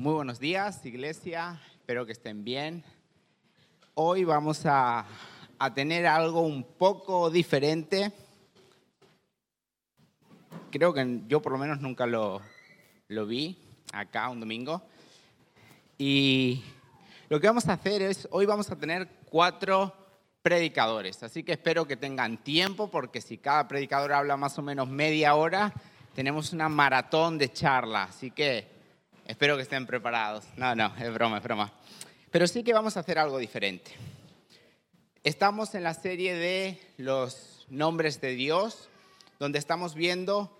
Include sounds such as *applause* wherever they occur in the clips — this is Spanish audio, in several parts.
Muy buenos días, iglesia. Espero que estén bien. Hoy vamos a, a tener algo un poco diferente. Creo que yo por lo menos nunca lo, lo vi acá un domingo. Y lo que vamos a hacer es, hoy vamos a tener cuatro predicadores. Así que espero que tengan tiempo porque si cada predicador habla más o menos media hora, tenemos una maratón de charla. Así que espero que estén preparados. No, no, es broma, es broma. Pero sí que vamos a hacer algo diferente. Estamos en la serie de los nombres de Dios, donde estamos viendo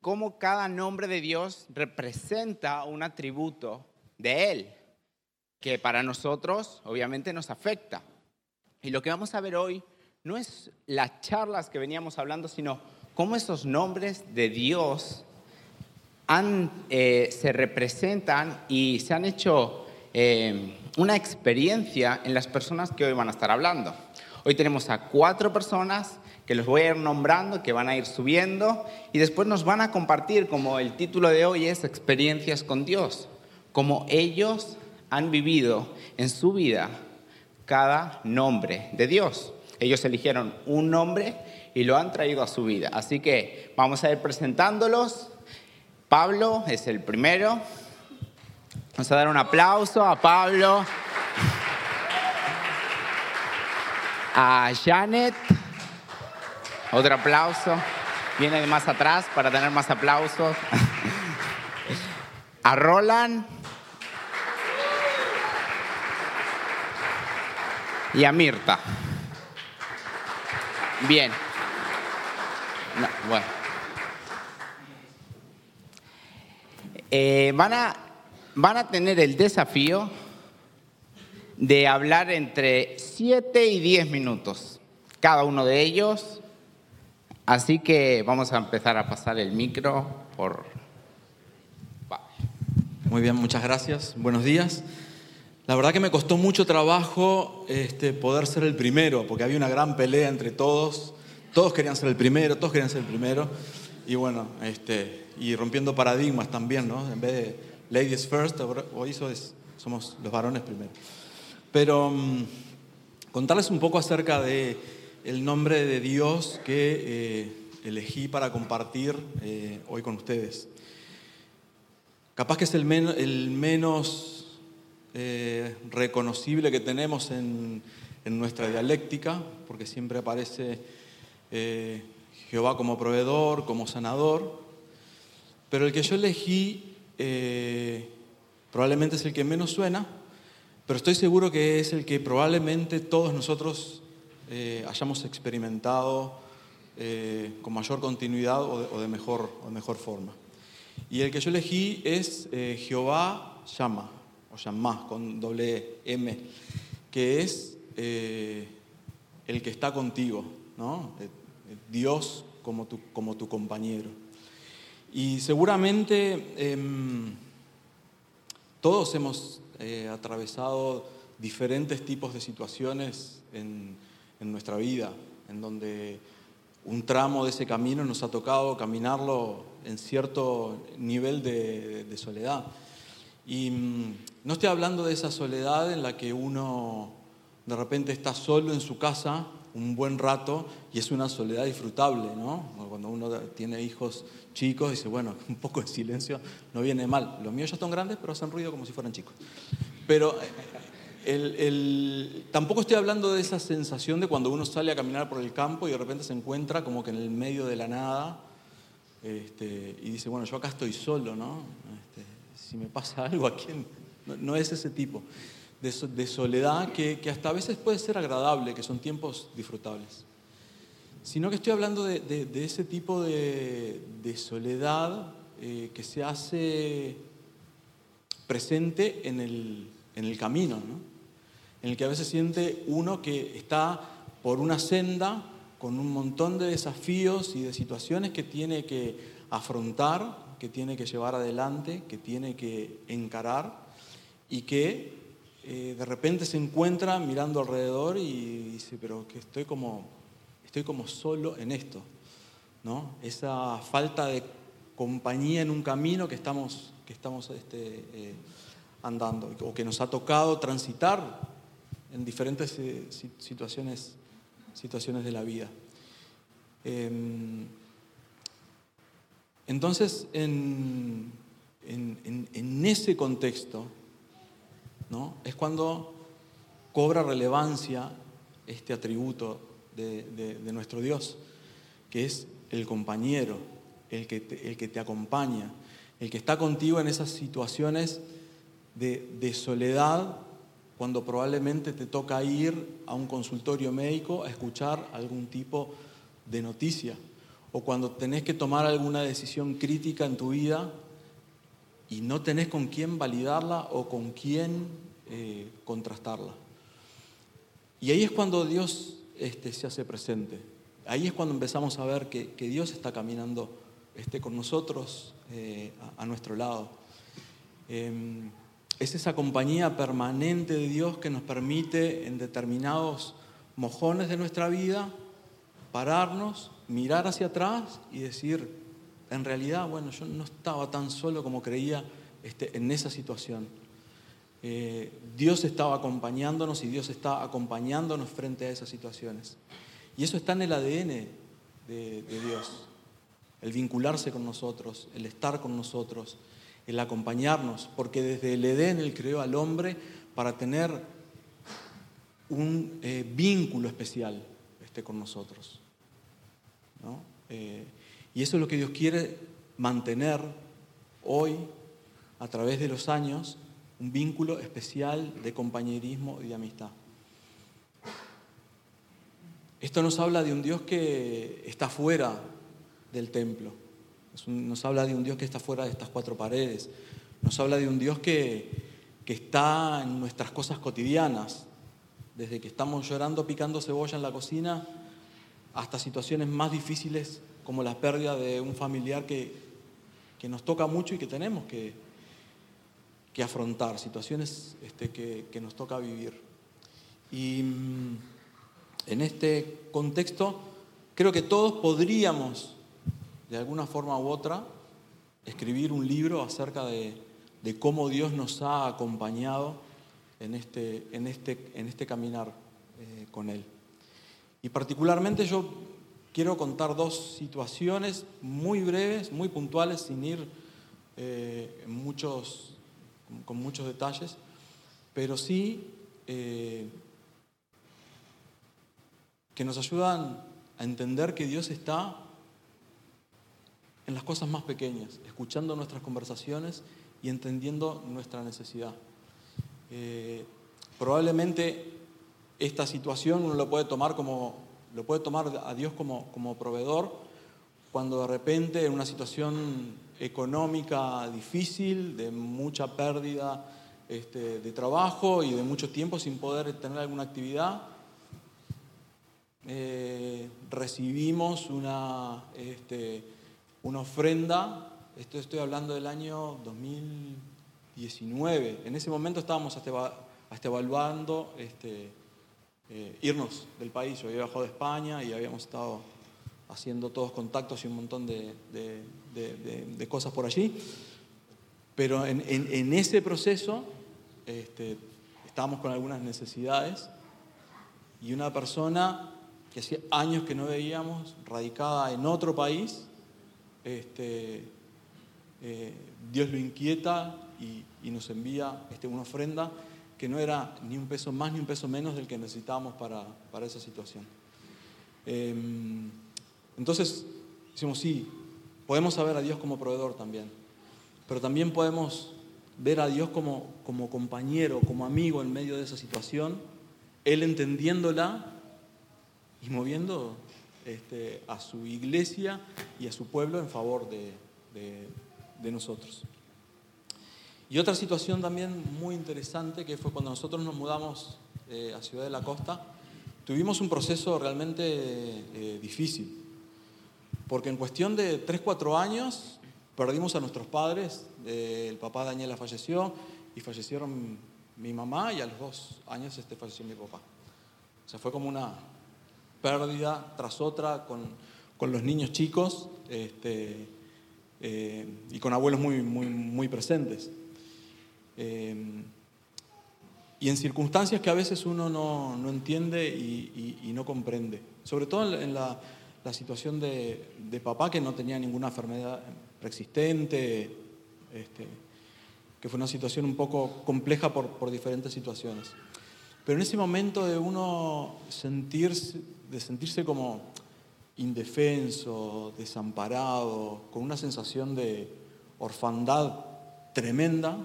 cómo cada nombre de Dios representa un atributo de Él, que para nosotros obviamente nos afecta. Y lo que vamos a ver hoy no es las charlas que veníamos hablando, sino cómo esos nombres de Dios eh, se representan y se han hecho eh, una experiencia en las personas que hoy van a estar hablando. Hoy tenemos a cuatro personas que los voy a ir nombrando, que van a ir subiendo y después nos van a compartir, como el título de hoy es Experiencias con Dios, como ellos han vivido en su vida cada nombre de Dios. Ellos eligieron un nombre y lo han traído a su vida. Así que vamos a ir presentándolos. Pablo es el primero. Vamos a dar un aplauso a Pablo. A Janet. Otro aplauso. Viene de más atrás para tener más aplausos. A Roland. y a Mirta. Bien. No, bueno. Eh, van, a, van a tener el desafío de hablar entre 7 y 10 minutos, cada uno de ellos. Así que vamos a empezar a pasar el micro por... Muy bien, muchas gracias. Buenos días. La verdad que me costó mucho trabajo este, poder ser el primero, porque había una gran pelea entre todos. Todos querían ser el primero, todos querían ser el primero. Y bueno, este, y rompiendo paradigmas también, ¿no? En vez de ladies first, hoy somos los varones primero. Pero um, contarles un poco acerca de nombre de Dios que eh, elegí para compartir eh, hoy con ustedes. Capaz que es el, menos eh, reconocible que tenemos en, nuestra dialéctica, porque siempre aparece Jehová como proveedor, como sanador, pero el que yo elegí eh, probablemente es el que menos suena, pero estoy seguro que es el que probablemente todos nosotros hayamos experimentado con mayor continuidad o de, mejor, o de mejor forma. Y el que yo elegí es Jehová llama o Shammah con doble M, que es eh, el que está contigo, ¿no? Dios como tu, como tu compañero. Y seguramente em, todos hemos eh, atravesado diferentes tipos de situaciones en, nuestra vida, en donde un tramo de ese camino nos ha tocado caminarlo en cierto nivel de soledad. Y mm, no estoy hablando de esa soledad en la que uno de repente está solo en su casa un buen rato y es una soledad disfrutable, ¿no? Cuando uno tiene hijos chicos dice, bueno, *laughs* un poco de silencio no viene mal. Los míos ya están grandes, pero hacen ruido como si fueran chicos. Pero tampoco estoy hablando de esa sensación de cuando uno sale a caminar por el campo y de repente se encuentra como que en el medio de la nada este, y dice, bueno, yo acá estoy solo, ¿no? si me pasa *laughs* algo a quién. No, es ese tipo de, soledad que, hasta a veces puede ser agradable, que son tiempos disfrutables. Sino que estoy hablando de, ese tipo de, soledad eh, que se hace presente en el, en el camino, en el que a veces siente uno que está por una senda con un montón de desafíos y de situaciones que tiene que afrontar que tiene que llevar adelante, que tiene que encarar y que eh, de repente se encuentra mirando alrededor y dice, pero que estoy como, estoy como solo en esto. ¿no? Esa falta de compañía en un camino que estamos, que estamos este, eh, andando o que nos ha tocado transitar en diferentes eh, situaciones, situaciones de la vida. Em, entonces, en, en, ese contexto, ¿no? es cuando cobra relevancia este atributo de, nuestro Dios, que es el compañero, el que, te, el que te acompaña, el que está contigo en esas situaciones de, de soledad cuando probablemente te toca ir a un consultorio médico a escuchar algún tipo de noticia, o cuando tenés que tomar alguna decisión crítica en tu vida y no tenés con quién validarla o con quién eh, contrastarla. Y ahí es cuando Dios este, se hace presente. Ahí es cuando empezamos a ver que, Dios está caminando este, con nosotros eh, a, nuestro lado. Em, es esa compañía permanente de Dios que nos permite en determinados mojones de nuestra vida pararnos, mirar hacia atrás y decir, en realidad, bueno, yo no estaba tan solo como creía este, en esa situación. Eh, Dios estaba acompañándonos y Dios está acompañándonos frente a esas situaciones. Y eso está en el ADN de, Dios, el vincularse con nosotros, el estar con nosotros, el acompañarnos, porque desde el Edén Él creó al hombre para tener un eh, vínculo especial este, con nosotros. Eh, y eso es lo que Dios quiere mantener hoy, a través de los años, un vínculo especial de compañerismo y de amistad. Esto nos habla de un Dios que está fuera del templo, nos habla de un Dios que está fuera de estas cuatro paredes, nos habla de un Dios que, que está en nuestras cosas cotidianas, desde que estamos llorando picando cebolla en la cocina hasta situaciones más difíciles como la pérdida de un familiar que, que nos toca mucho y que tenemos que, que afrontar, situaciones este, que, que, nos toca vivir. Y mm, en este contexto creo que todos podríamos, de alguna forma u otra, escribir un libro acerca de, de cómo Dios nos ha acompañado en este, en este, en este caminar eh, con Él. Y particularmente yo quiero contar dos situaciones muy breves, muy puntuales, sin ir eh, muchos, con muchos detalles, pero sí eh, que nos ayudan a entender que Dios está en las cosas más pequeñas, escuchando nuestras conversaciones y entendiendo nuestra necesidad. Eh, probablemente esta situación uno lo puede tomar como lo puede tomar a Dios como, como proveedor cuando de repente en una situación económica difícil, de mucha pérdida este, de trabajo y de mucho tiempo sin poder tener alguna actividad, eh, recibimos una, este, una ofrenda, esto estoy hablando del año 2019, en ese momento estábamos hasta, evaluando este, eh, irnos del país. Yo había bajado de España y habíamos estado haciendo todos contactos y un montón de, cosas por allí. Pero en, ese proceso este, estábamos con algunas necesidades y una persona que hacía años que no veíamos, radicada en otro país, este, eh, Dios lo inquieta y, nos envía este, una ofrenda que no era ni un peso más ni un peso menos del que necesitábamos para, esa situación. Em, entonces, decimos, sí, podemos saber a Dios como proveedor también, pero también podemos ver a Dios como, como compañero, como amigo en medio de esa situación, Él entendiéndola y moviendo este, a su iglesia y a su pueblo en favor de nosotros. Y otra situación también muy interesante que fue cuando nosotros nos mudamos eh, a Ciudad de la Costa, tuvimos un proceso realmente eh, difícil, porque en cuestión de 3, 4 años perdimos a nuestros padres, el papá de Daniela falleció y fallecieron mi mamá y a los dos años este, falleció mi papá. O sea, fue como una pérdida tras otra con, con los niños chicos. Este, eh, y con abuelos muy, muy, muy presentes. Eh, y en circunstancias que a veces uno no, no entiende y, y, no comprende. Sobre todo en la, la situación de, de, papá que no tenía ninguna enfermedad preexistente, este, que fue una situación un poco compleja por, por, diferentes situaciones. Pero en ese momento de uno sentirse, de sentirse como indefenso, desamparado, con una sensación de orfandad tremenda,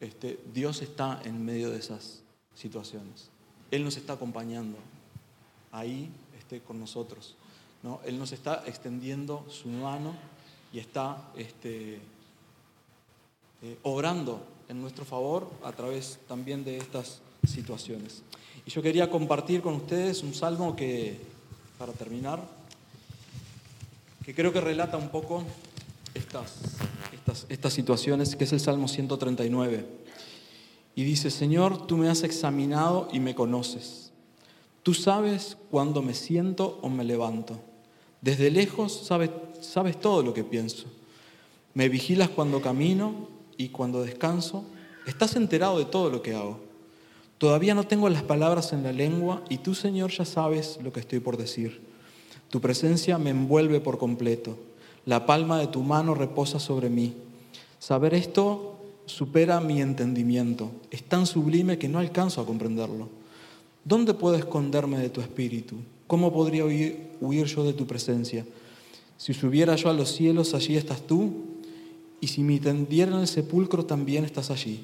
este, Dios está en medio de esas situaciones. Él nos está acompañando ahí este, con nosotros. ¿no? Él nos está extendiendo su mano y está este, eh, obrando en nuestro favor a través también de estas situaciones. Y yo quería compartir con ustedes un salmo que, para terminar, que creo que relata un poco estas, estas, situaciones, que es el Salmo 139. Y dice, Señor, tú me has examinado y me conoces. Tú sabes cuándo me siento o me levanto. Desde lejos sabes, sabes todo lo que pienso. Me vigilas cuando camino y cuando descanso. Estás enterado de todo lo que hago. Todavía no tengo las palabras en la lengua y tú, Señor, ya sabes lo que estoy por decir. Tu presencia me envuelve por completo. La palma de tu mano reposa sobre mí. Saber esto supera mi entendimiento. Es tan sublime que no alcanzo a comprenderlo. ¿Dónde puedo esconderme de tu espíritu? ¿Cómo podría huir, huir, yo de tu presencia? Si subiera yo a los cielos, allí estás tú, y si me tendiera en el sepulcro, también estás allí.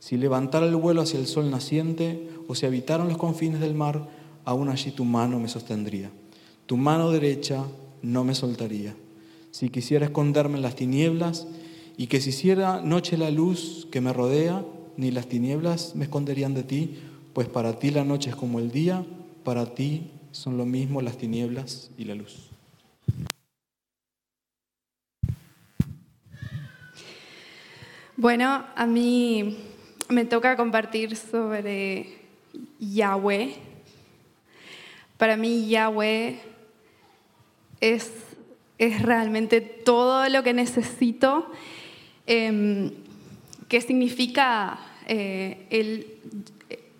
Si levantara el vuelo hacia el sol naciente, o si habitaran los confines del mar, aún allí tu mano me sostendría. Tu mano derecha no me soltaría. Si quisiera esconderme en las tinieblas y que se hiciera noche la luz que me rodea, ni las tinieblas me esconderían de ti, pues para ti la noche es como el día, para ti son lo mismo las tinieblas y la luz. Bueno, a mí me toca compartir sobre Yahweh. Para mí Yahweh es, es realmente todo lo que necesito, eh, que significa eh, el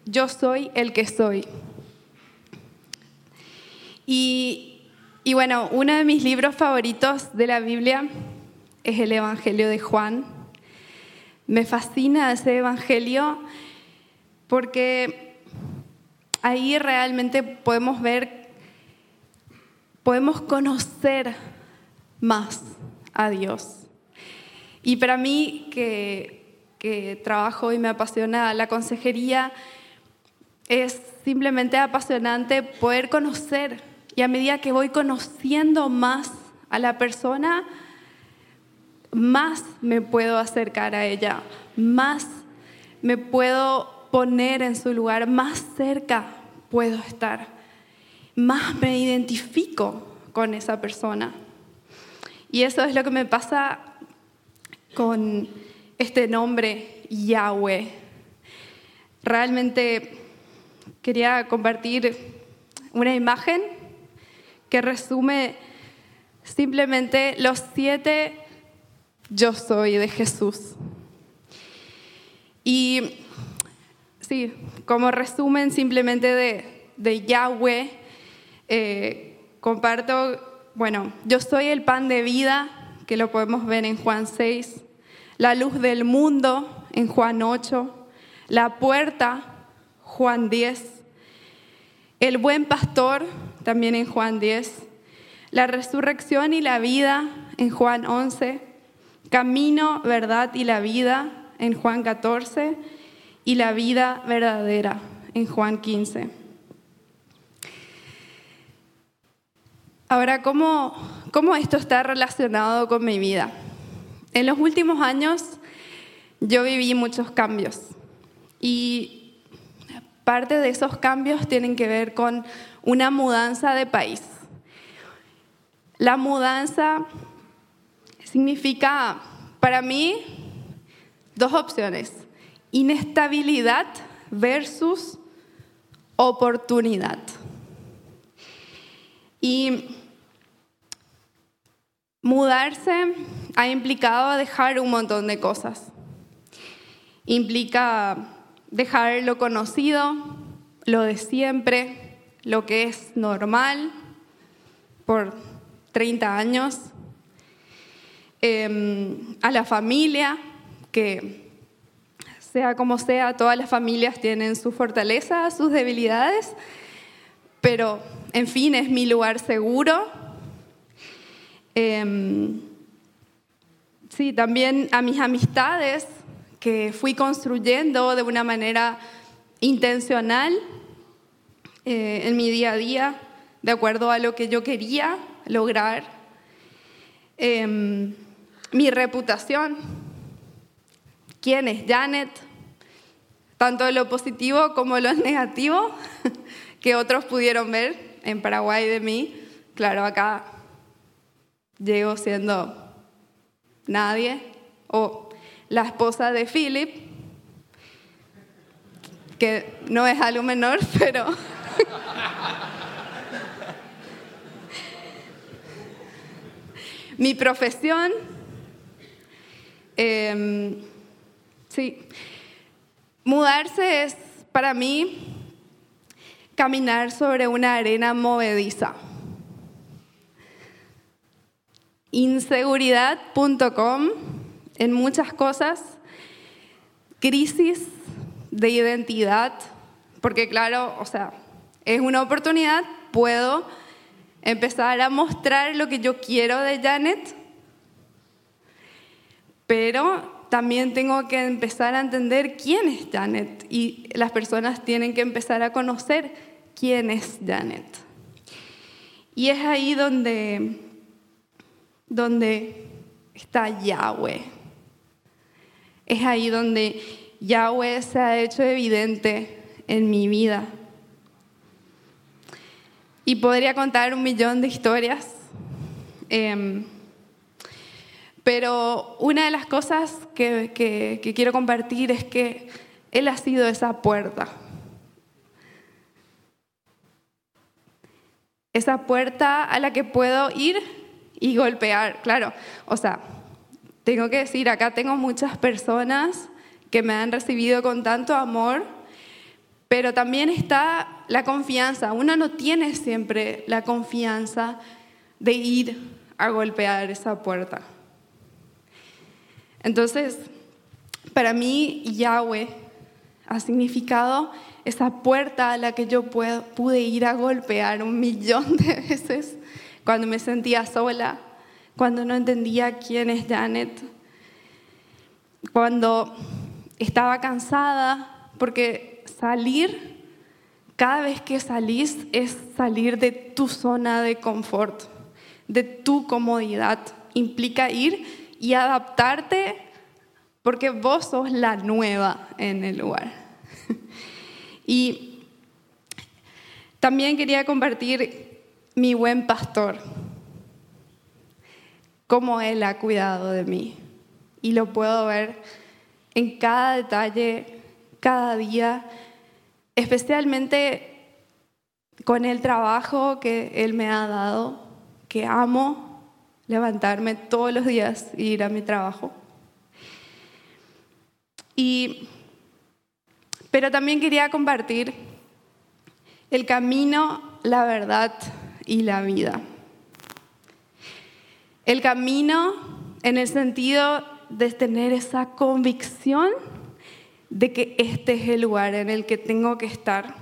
yo soy el que soy. Y, y bueno, uno de mis libros favoritos de la Biblia es el Evangelio de Juan. Me fascina ese Evangelio porque ahí realmente podemos ver podemos conocer más a Dios. Y para mí, que, trabajo y me apasiona la consejería, es simplemente apasionante poder conocer y a medida que voy conociendo más a la persona, más me puedo acercar a ella, más me puedo poner en su lugar, más cerca puedo estar más me identifico con esa persona. Y eso es lo que me pasa con este nombre Yahweh. Realmente quería compartir una imagen que resume simplemente los siete yo soy de Jesús. Y sí, como resumen simplemente de, Yahweh, eh, comparto, bueno, yo soy el pan de vida, que lo podemos ver en Juan 6, la luz del mundo en Juan 8, la puerta, Juan 10, el buen pastor, también en Juan 10, la resurrección y la vida en Juan 11, camino, verdad y la vida en Juan 14 y la vida verdadera en Juan 15. Ahora, ¿cómo, ¿cómo esto está relacionado con mi vida? En los últimos años yo viví muchos cambios y parte de esos cambios tienen que ver con una mudanza de país. La mudanza significa para mí dos opciones, inestabilidad versus oportunidad. Y Mudarse ha implicado dejar un montón de cosas. Implica dejar lo conocido, lo de siempre, lo que es normal por 30 años, em, a la familia, que sea como sea, todas las familias tienen sus fortalezas, sus debilidades, pero en fin, es mi lugar seguro. Em, sí, también a mis amistades que fui construyendo de una manera intencional eh, en mi día a día, de acuerdo a lo que yo quería lograr. Em, mi reputación, quién es Janet, tanto lo positivo como lo *laughs* negativo que otros pudieron ver en Paraguay de mí. Claro, acá llego siendo nadie, o la esposa de Philip, que no es algo menor, *laughs* pero... Mi profesión, em, sí, mudarse es para mí caminar sobre una arena movediza. Inseguridad.com en muchas cosas, crisis de identidad, porque claro, o sea, es una oportunidad, puedo empezar a mostrar lo que yo quiero de Janet, pero también tengo que empezar a entender quién es Janet y las personas tienen que empezar a conocer quién es Janet. Y es ahí donde, donde está Yahweh. Es ahí donde Yahweh se ha hecho evidente en mi vida. Y podría contar un millón de historias. Em, pero una de las cosas que, quiero compartir es que Él ha sido esa puerta. Esa puerta a la que puedo ir y golpear. Claro, o sea, tengo que decir, acá tengo muchas personas que me han recibido con tanto amor, pero también está la confianza. Uno no tiene siempre la confianza de ir a golpear esa puerta. Entonces, para mí Yahweh ha significado esa puerta a la que yo pude ir a golpear un millón de *laughs* veces cuando me sentía sola, cuando no entendía quién es Janet, cuando estaba cansada, porque salir, cada vez que salís es salir de tu zona de confort, de tu comodidad, implica ir y adaptarte porque vos sos la nueva en el lugar. *laughs* y también quería compartir mi buen pastor, cómo él ha cuidado de mí. Y lo puedo ver en cada detalle, cada día, especialmente con el trabajo que él me ha dado, que amo levantarme todos los días e ir a mi trabajo. Y, pero también quería compartir el camino, la verdad y la vida. El camino en el sentido de tener esa convicción de que este es el lugar en el que tengo que estar.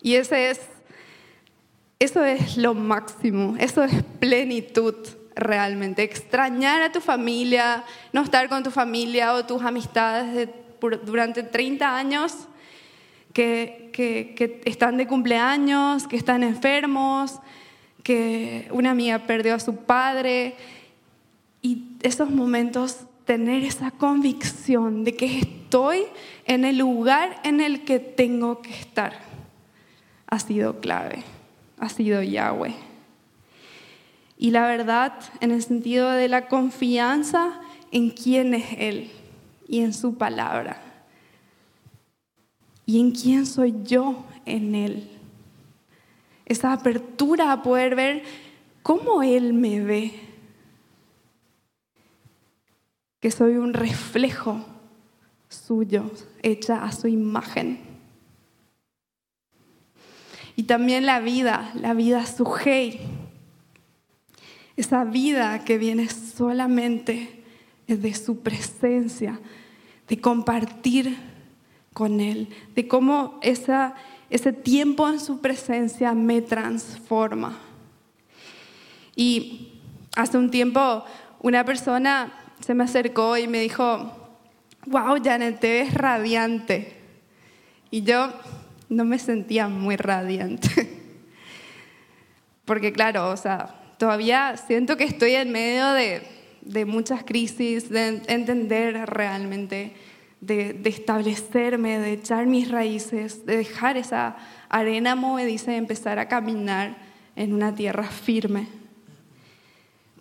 Y ese es eso es lo máximo, eso es plenitud realmente. Extrañar a tu familia, no estar con tu familia o tus amistades durante 30 años que, que, están de cumpleaños, que están enfermos, que una amiga perdió a su padre. Y esos momentos, tener esa convicción de que estoy en el lugar en el que tengo que estar, ha sido clave ha sido Yahweh. Y la verdad, en el sentido de la confianza en quién es Él y en su palabra. Y en quién soy yo en Él. Esa apertura a poder ver cómo Él me ve, que soy un reflejo suyo, hecha a su imagen. Y también la vida, la vida sujei, esa vida que viene solamente de su presencia, de compartir con Él, de cómo esa, ese tiempo en su presencia me transforma. Y hace un tiempo una persona se me acercó y me dijo, wow, Janet, te ves radiante. Y yo no me sentía muy radiante. Porque claro, o sea, todavía siento que estoy en medio de, de muchas crisis, de entender realmente, de, de, establecerme, de echar mis raíces, de dejar esa arena movediza y empezar a caminar en una tierra firme.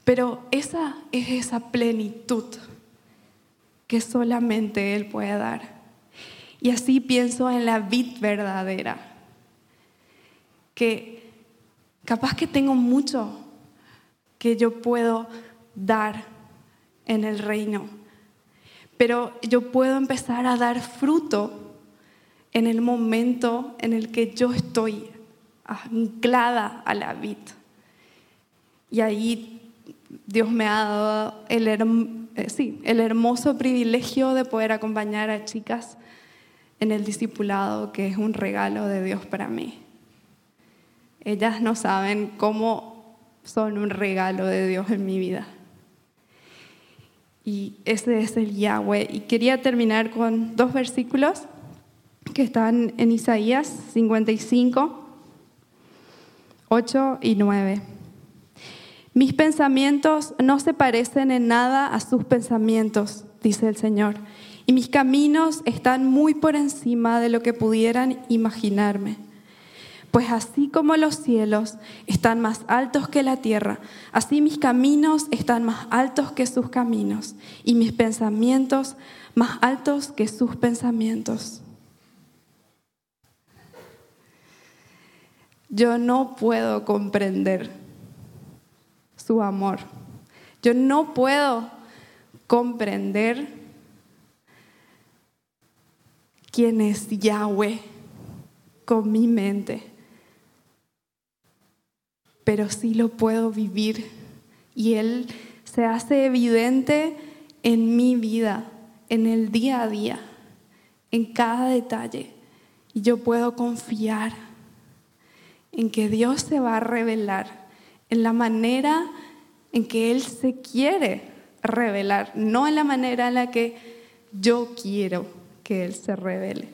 Pero esa es esa plenitud que solamente Él puede dar. Y así pienso en la vid verdadera, que capaz que tengo mucho que yo puedo dar en el reino, pero yo puedo empezar a dar fruto en el momento en el que yo estoy anclada a la vid. Y ahí Dios me ha dado el, eh, el hermoso privilegio de poder acompañar a chicas en el discipulado, que es un regalo de Dios para mí. Ellas no saben cómo son un regalo de Dios en mi vida. Y ese es el Yahweh. Y quería terminar con dos versículos que están en Isaías 55, 8 y 9. Mis pensamientos no se parecen en nada a sus pensamientos, dice el Señor, y mis caminos están muy por encima de lo que pudieran imaginarme. Pues así como los cielos están más altos que la tierra, así mis caminos están más altos que sus caminos, y mis pensamientos más altos que sus pensamientos. Yo no puedo comprender su amor. Yo no puedo comprender quién es Yahweh con mi mente, pero sí lo puedo vivir y Él se hace evidente en mi vida, en el día a día, en cada detalle. Y yo puedo confiar en que Dios se va a revelar en la manera en que Él se quiere revelar, no en la manera en la que yo quiero que Él se revele,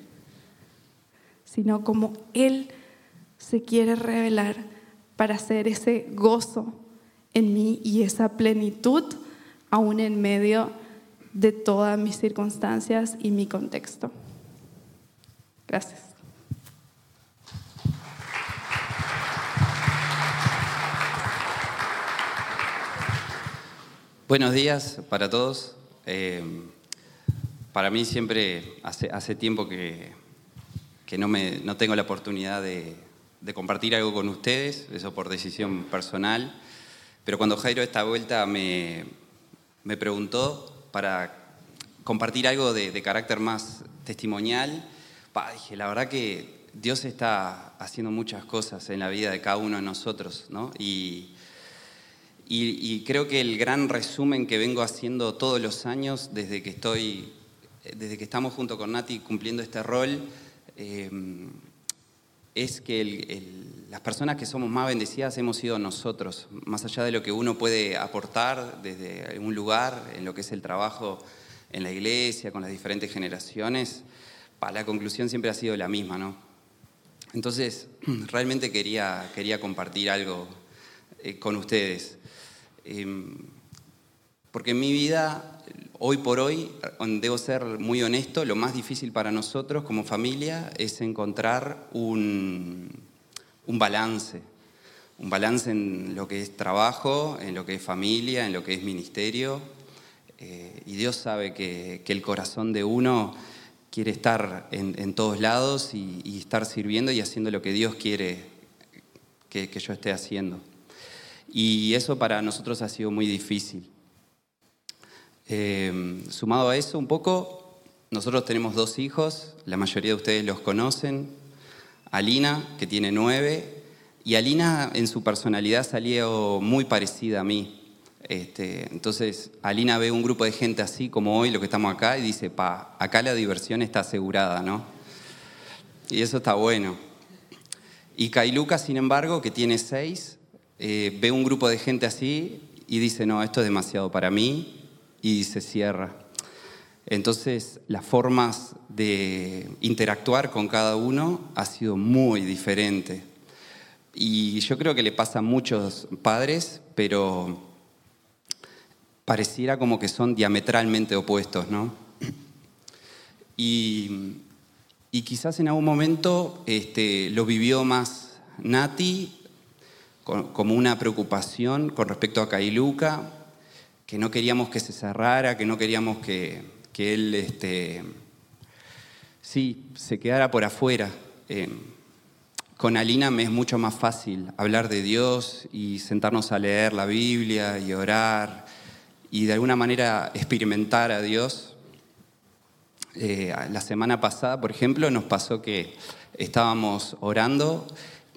sino como Él se quiere revelar para hacer ese gozo en mí y esa plenitud aún en medio de todas mis circunstancias y mi contexto. Gracias. Buenos días para todos. Eh, para mí siempre hace, hace tiempo que, que no, me, no, tengo la oportunidad de, de, compartir algo con ustedes, eso por decisión personal, pero cuando Jairo esta vuelta me, me preguntó para compartir algo de, carácter más testimonial, dije, la verdad que Dios está haciendo muchas cosas en la vida de cada uno de nosotros, ¿no? Y, y, creo que el gran resumen que vengo haciendo todos los años, desde que estoy, desde que estamos junto con Nati cumpliendo este rol, eh, es que las personas que somos más bendecidas hemos sido nosotros, más allá de lo que uno puede aportar desde algún lugar, en lo que es el trabajo en la iglesia, con las diferentes generaciones, para la conclusión siempre ha sido la misma, ¿no? Entonces, *clears throat* realmente quería, quería compartir algo eh, con ustedes. Em, porque en mi vida, hoy por hoy, debo ser muy honesto, lo más difícil para nosotros como familia es encontrar un, balance. Un balance en lo que es trabajo, en lo que es familia, en lo que es ministerio. Eh, y Dios sabe que, el corazón de uno quiere estar en, todos lados y, estar sirviendo y haciendo lo que Dios quiere que yo esté haciendo. Y eso para nosotros ha sido muy difícil. Eh, sumado a eso un poco, nosotros tenemos dos hijos, la mayoría de ustedes los conocen. Alina, que tiene nueve, y Alina en su personalidad salió muy parecida a mí. Este, entonces, Alina ve un grupo de gente así como hoy, lo que estamos acá, y dice, pa, acá la diversión está asegurada, ¿no? Y eso está bueno. Y Kailuka, sin embargo, que tiene seis, eh, ve un grupo de gente así y dice, no, esto es demasiado para mí, y se cierra. Entonces, las formas de interactuar con cada uno ha sido muy diferente. Y yo creo que le pasa a muchos padres, pero pareciera como que son diametralmente opuestos, ¿no? Y, quizás en algún momento este, lo vivió más Nati como una preocupación con respecto a Kailuka, que no queríamos que se cerrara, que no queríamos que, él este, sí, se quedara por afuera. Eh, con Alina me es mucho más fácil hablar de Dios y sentarnos a leer la Biblia y orar y de alguna manera experimentar a Dios. Eh, la semana pasada, por ejemplo, nos pasó que estábamos orando,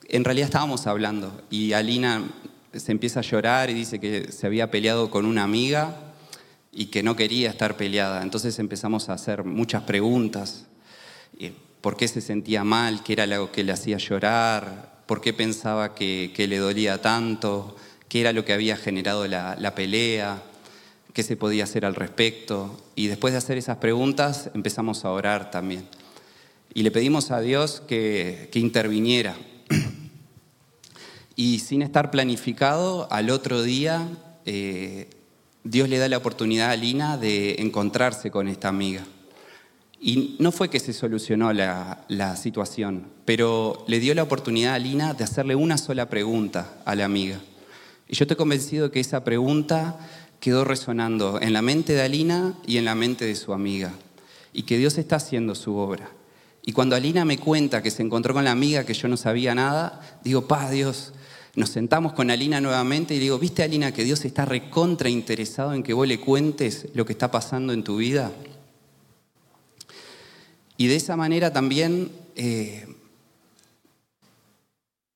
en realidad estábamos hablando, y Alina se empieza a llorar y dice que se había peleado con una amiga y que no quería estar peleada. Entonces empezamos a hacer muchas preguntas. Eh, ¿Por qué se sentía mal? ¿Qué era lo que le hacía llorar? ¿Por qué pensaba que, le dolía tanto? ¿Qué era lo que había generado la pelea? qué se podía hacer al respecto. Y después de hacer esas preguntas empezamos a orar también. Y le pedimos a Dios que, interviniera. Y sin estar planificado, al otro día eh, Dios le da la oportunidad a Lina de encontrarse con esta amiga. Y no fue que se solucionó la, situación, pero le dio la oportunidad a Lina de hacerle una sola pregunta a la amiga. Y yo estoy convencido que esa pregunta quedó resonando en la mente de Alina y en la mente de su amiga, y que Dios está haciendo su obra. Y cuando Alina me cuenta que se encontró con la amiga que yo no sabía nada, digo, pa, Dios, nos sentamos con Alina nuevamente y digo, ¿viste Alina que Dios está recontra interesado en que vos le cuentes lo que está pasando en tu vida? Y de esa manera también eh,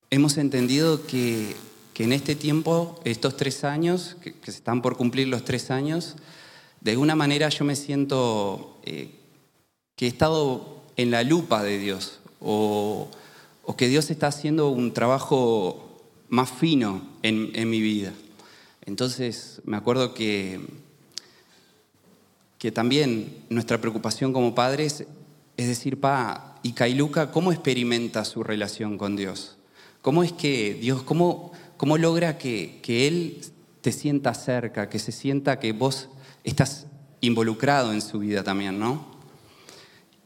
hemos entendido que que en este tiempo, estos tres años, que, se están por cumplir los tres años, de alguna manera yo me siento eh, que he estado en la lupa de Dios o, que Dios está haciendo un trabajo más fino en, mi vida. Entonces me acuerdo que, que también nuestra preocupación como padres es decir, pa, y Kailuka, ¿cómo experimenta su relación con Dios? ¿Cómo es que Dios, cómo, ¿Cómo logra que, Él te sienta cerca, que se sienta que vos estás involucrado en su vida también, ¿no?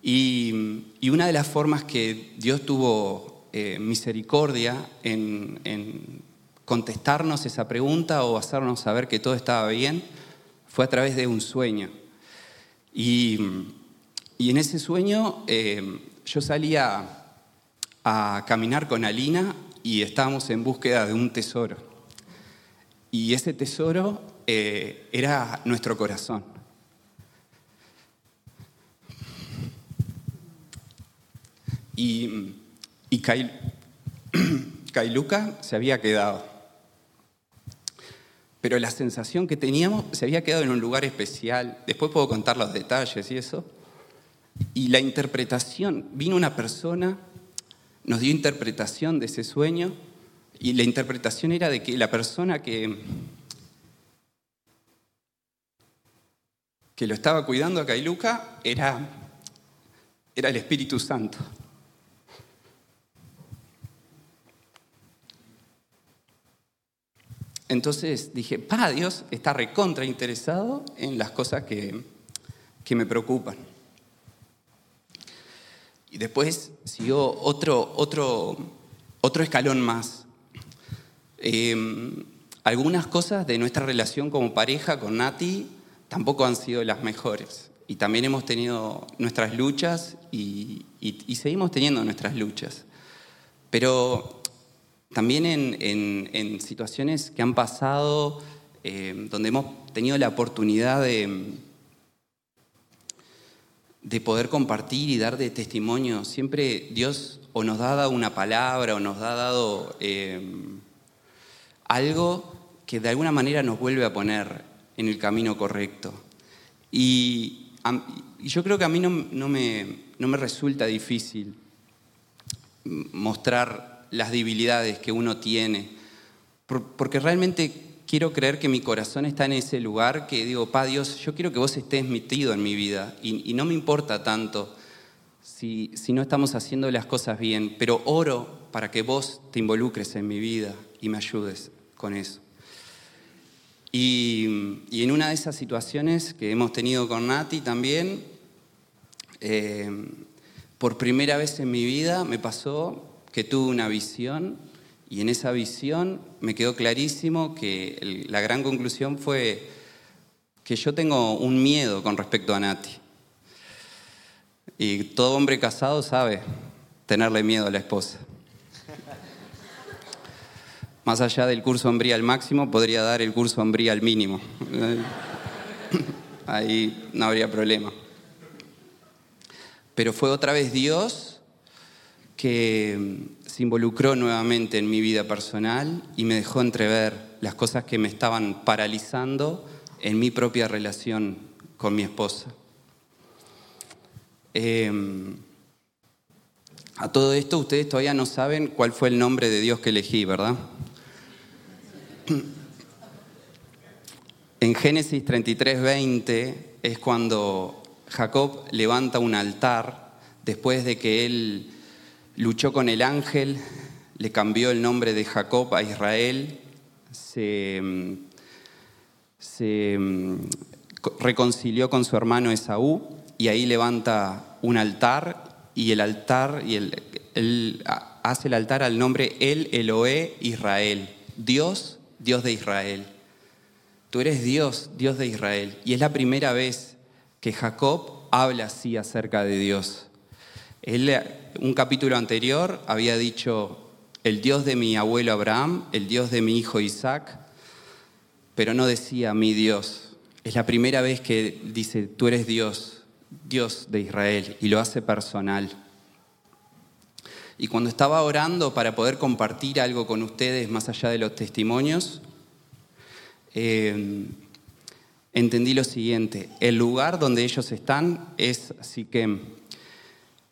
Y, una de las formas que Dios tuvo eh, misericordia en, contestarnos esa pregunta o hacernos saber que todo estaba bien fue a través de un sueño. Y, en ese sueño eh, yo salía a caminar con Alina y estábamos en búsqueda de un tesoro. Y ese tesoro eh, era nuestro corazón. Y, y Kailuka *clears throat* se había quedado. Pero la sensación que teníamos se había quedado en un lugar especial. Después puedo contar los detalles y eso. Y la interpretación, vino una persona nos dio interpretación de ese sueño y la interpretación era de que la persona que, que lo estaba cuidando a Kailuka era, era el Espíritu Santo. Entonces dije, pa, Dios está recontra interesado en las cosas que, que me preocupan. Y después siguió otro, otro, otro escalón más. Em, algunas cosas de nuestra relación como pareja con Nati tampoco han sido las mejores. Y también hemos tenido nuestras luchas y, seguimos teniendo nuestras luchas. Pero también en, situaciones que han pasado eh, donde hemos tenido la oportunidad de, de poder compartir y dar de testimonio. Siempre Dios o nos ha dado una palabra o nos ha dado eh, algo que de alguna manera nos vuelve a poner en el camino correcto. Y, yo creo que a mí no, me, no me resulta difícil mostrar las debilidades que uno tiene, porque realmente quiero creer que mi corazón está en ese lugar que digo, Pa Dios, yo quiero que vos estés metido en mi vida y, no me importa tanto si, si, no estamos haciendo las cosas bien, pero oro para que vos te involucres en mi vida y me ayudes con eso. Y, y en una de esas situaciones que hemos tenido con Nati también, eh, por primera vez en mi vida me pasó que tuve una visión y en esa visión me quedó clarísimo que la gran conclusión fue que yo tengo un miedo con respecto a Nati. Y todo hombre casado sabe tenerle miedo a la esposa. Más allá del curso hombría al máximo, podría dar el curso hombría al mínimo. Ahí no habría problema. Pero fue otra vez Dios que mm, se involucró nuevamente en mi vida personal y me dejó entrever las cosas que me estaban paralizando en mi propia relación con mi esposa. Em, a todo esto ustedes todavía no saben cuál fue el nombre de Dios que elegí, ¿verdad? En Génesis 33, 20 es cuando Jacob levanta un altar después de que él luchó con el ángel, le cambió el nombre de Jacob a Israel, se, mm, reconcilió con su hermano Esaú y ahí levanta un altar y el altar y él hace el altar al nombre El Eloé Israel, Dios, Dios de Israel. Tú eres Dios, Dios de Israel. Y es la primera vez que Jacob habla así acerca de Dios. Él, un capítulo anterior, había dicho, el Dios de mi abuelo Abraham, el Dios de mi hijo Isaac, pero no decía mi Dios. Es la primera vez que dice, tú eres Dios, Dios de Israel, y lo hace personal. Y cuando estaba orando para poder compartir algo con ustedes más allá de los testimonios, eh, entendí lo siguiente, el lugar donde ellos están es Siquem.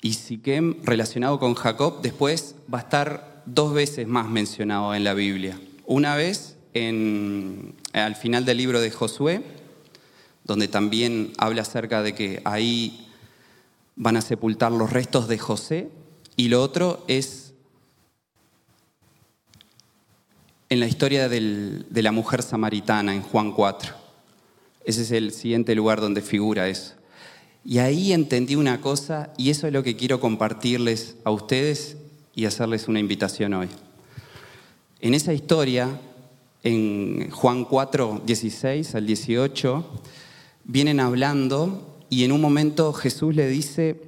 Y Siquem, relacionado con Jacob, después va a estar dos veces más mencionado en la Biblia. Una vez al final del libro de Josué, donde también habla acerca de que ahí van a sepultar los restos de José, y lo otro es en la historia de la mujer samaritana, en Juan 4. Ese es el siguiente lugar donde figura eso. Y ahí entendí una cosa y eso es lo que quiero compartirles a ustedes y hacerles una invitación hoy. En esa historia, en Juan 4, 16 al 18, vienen hablando y en un momento Jesús le dice,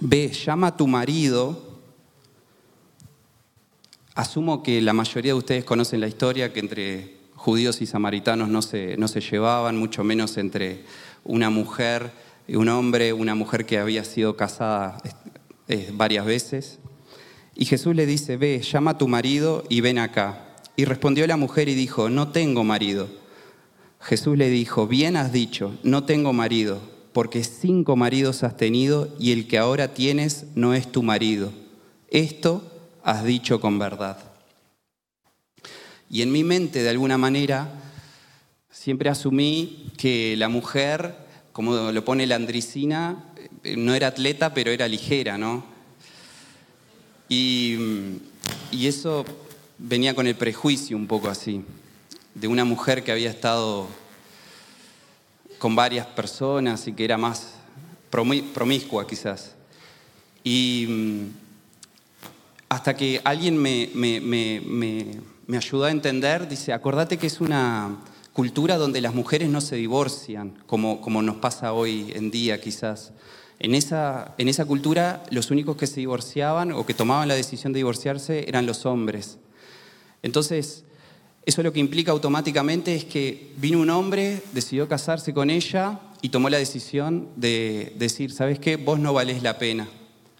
ve, llama a tu marido. Asumo que la mayoría de ustedes conocen la historia, que entre judíos y samaritanos no se, no se llevaban, mucho menos entre una mujer un hombre, una mujer que había sido casada varias veces. Y Jesús le dice, ve, llama a tu marido y ven acá. Y respondió la mujer y dijo, no tengo marido. Jesús le dijo, bien has dicho, no tengo marido, porque cinco maridos has tenido y el que ahora tienes no es tu marido. Esto has dicho con verdad. Y en mi mente, de alguna manera, siempre asumí que la mujer, como lo pone la andricina, eh, no era atleta, pero era ligera, ¿no? Y, eso venía con el prejuicio un poco así, de una mujer que había estado con varias personas y que era más promiscua quizás. Y mm, hasta que alguien me, me, me me ayudó a entender, dice, acordate que es una cultura donde las mujeres no se divorcian, como, como nos pasa hoy en día quizás. En esa, en esa cultura los únicos que se divorciaban o que tomaban la decisión de divorciarse eran los hombres. Entonces, Eso lo que implica automáticamente es que vino un hombre, decidió casarse con ella y tomó la decisión de decir, ¿sabes qué? Vos no valés la pena.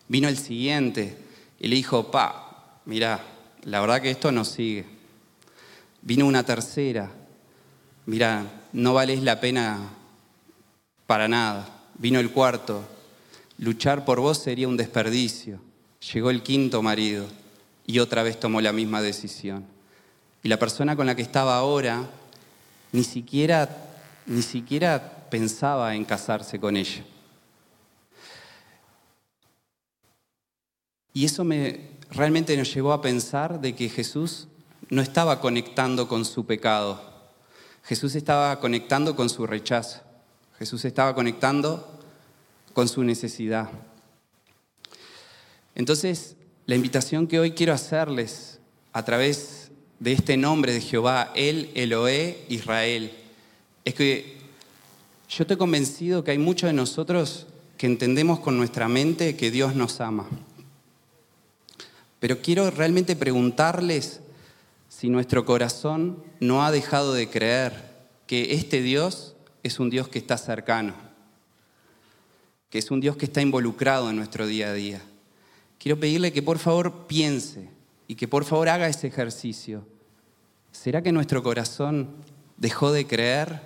Vino el siguiente y le dijo, pa, mira, la verdad que esto no sigue. Vino una tercera, mira, no valés la pena para nada. Vino el cuarto, luchar por vos sería un desperdicio. Llegó el quinto marido y otra vez tomó la misma decisión. Y la persona con la que estaba ahora ni siquiera, ni siquiera pensaba en casarse con ella. Y eso me, realmente nos llevó a pensar de que Jesús no estaba conectando con su pecado. Jesús estaba conectando con su rechazo. Jesús estaba conectando con su necesidad. Entonces, la invitación que hoy quiero hacerles a través de este nombre de Jehová, el Eloé Israel, es que yo estoy convencido que hay muchos de nosotros que entendemos con nuestra mente que Dios nos ama. Pero quiero realmente preguntarles si nuestro corazón no ha dejado de creer que este Dios es un Dios que está cercano, que es un Dios que está involucrado en nuestro día a día. Quiero pedirle que por favor piense y que por favor haga ese ejercicio. ¿Será que nuestro corazón dejó de creer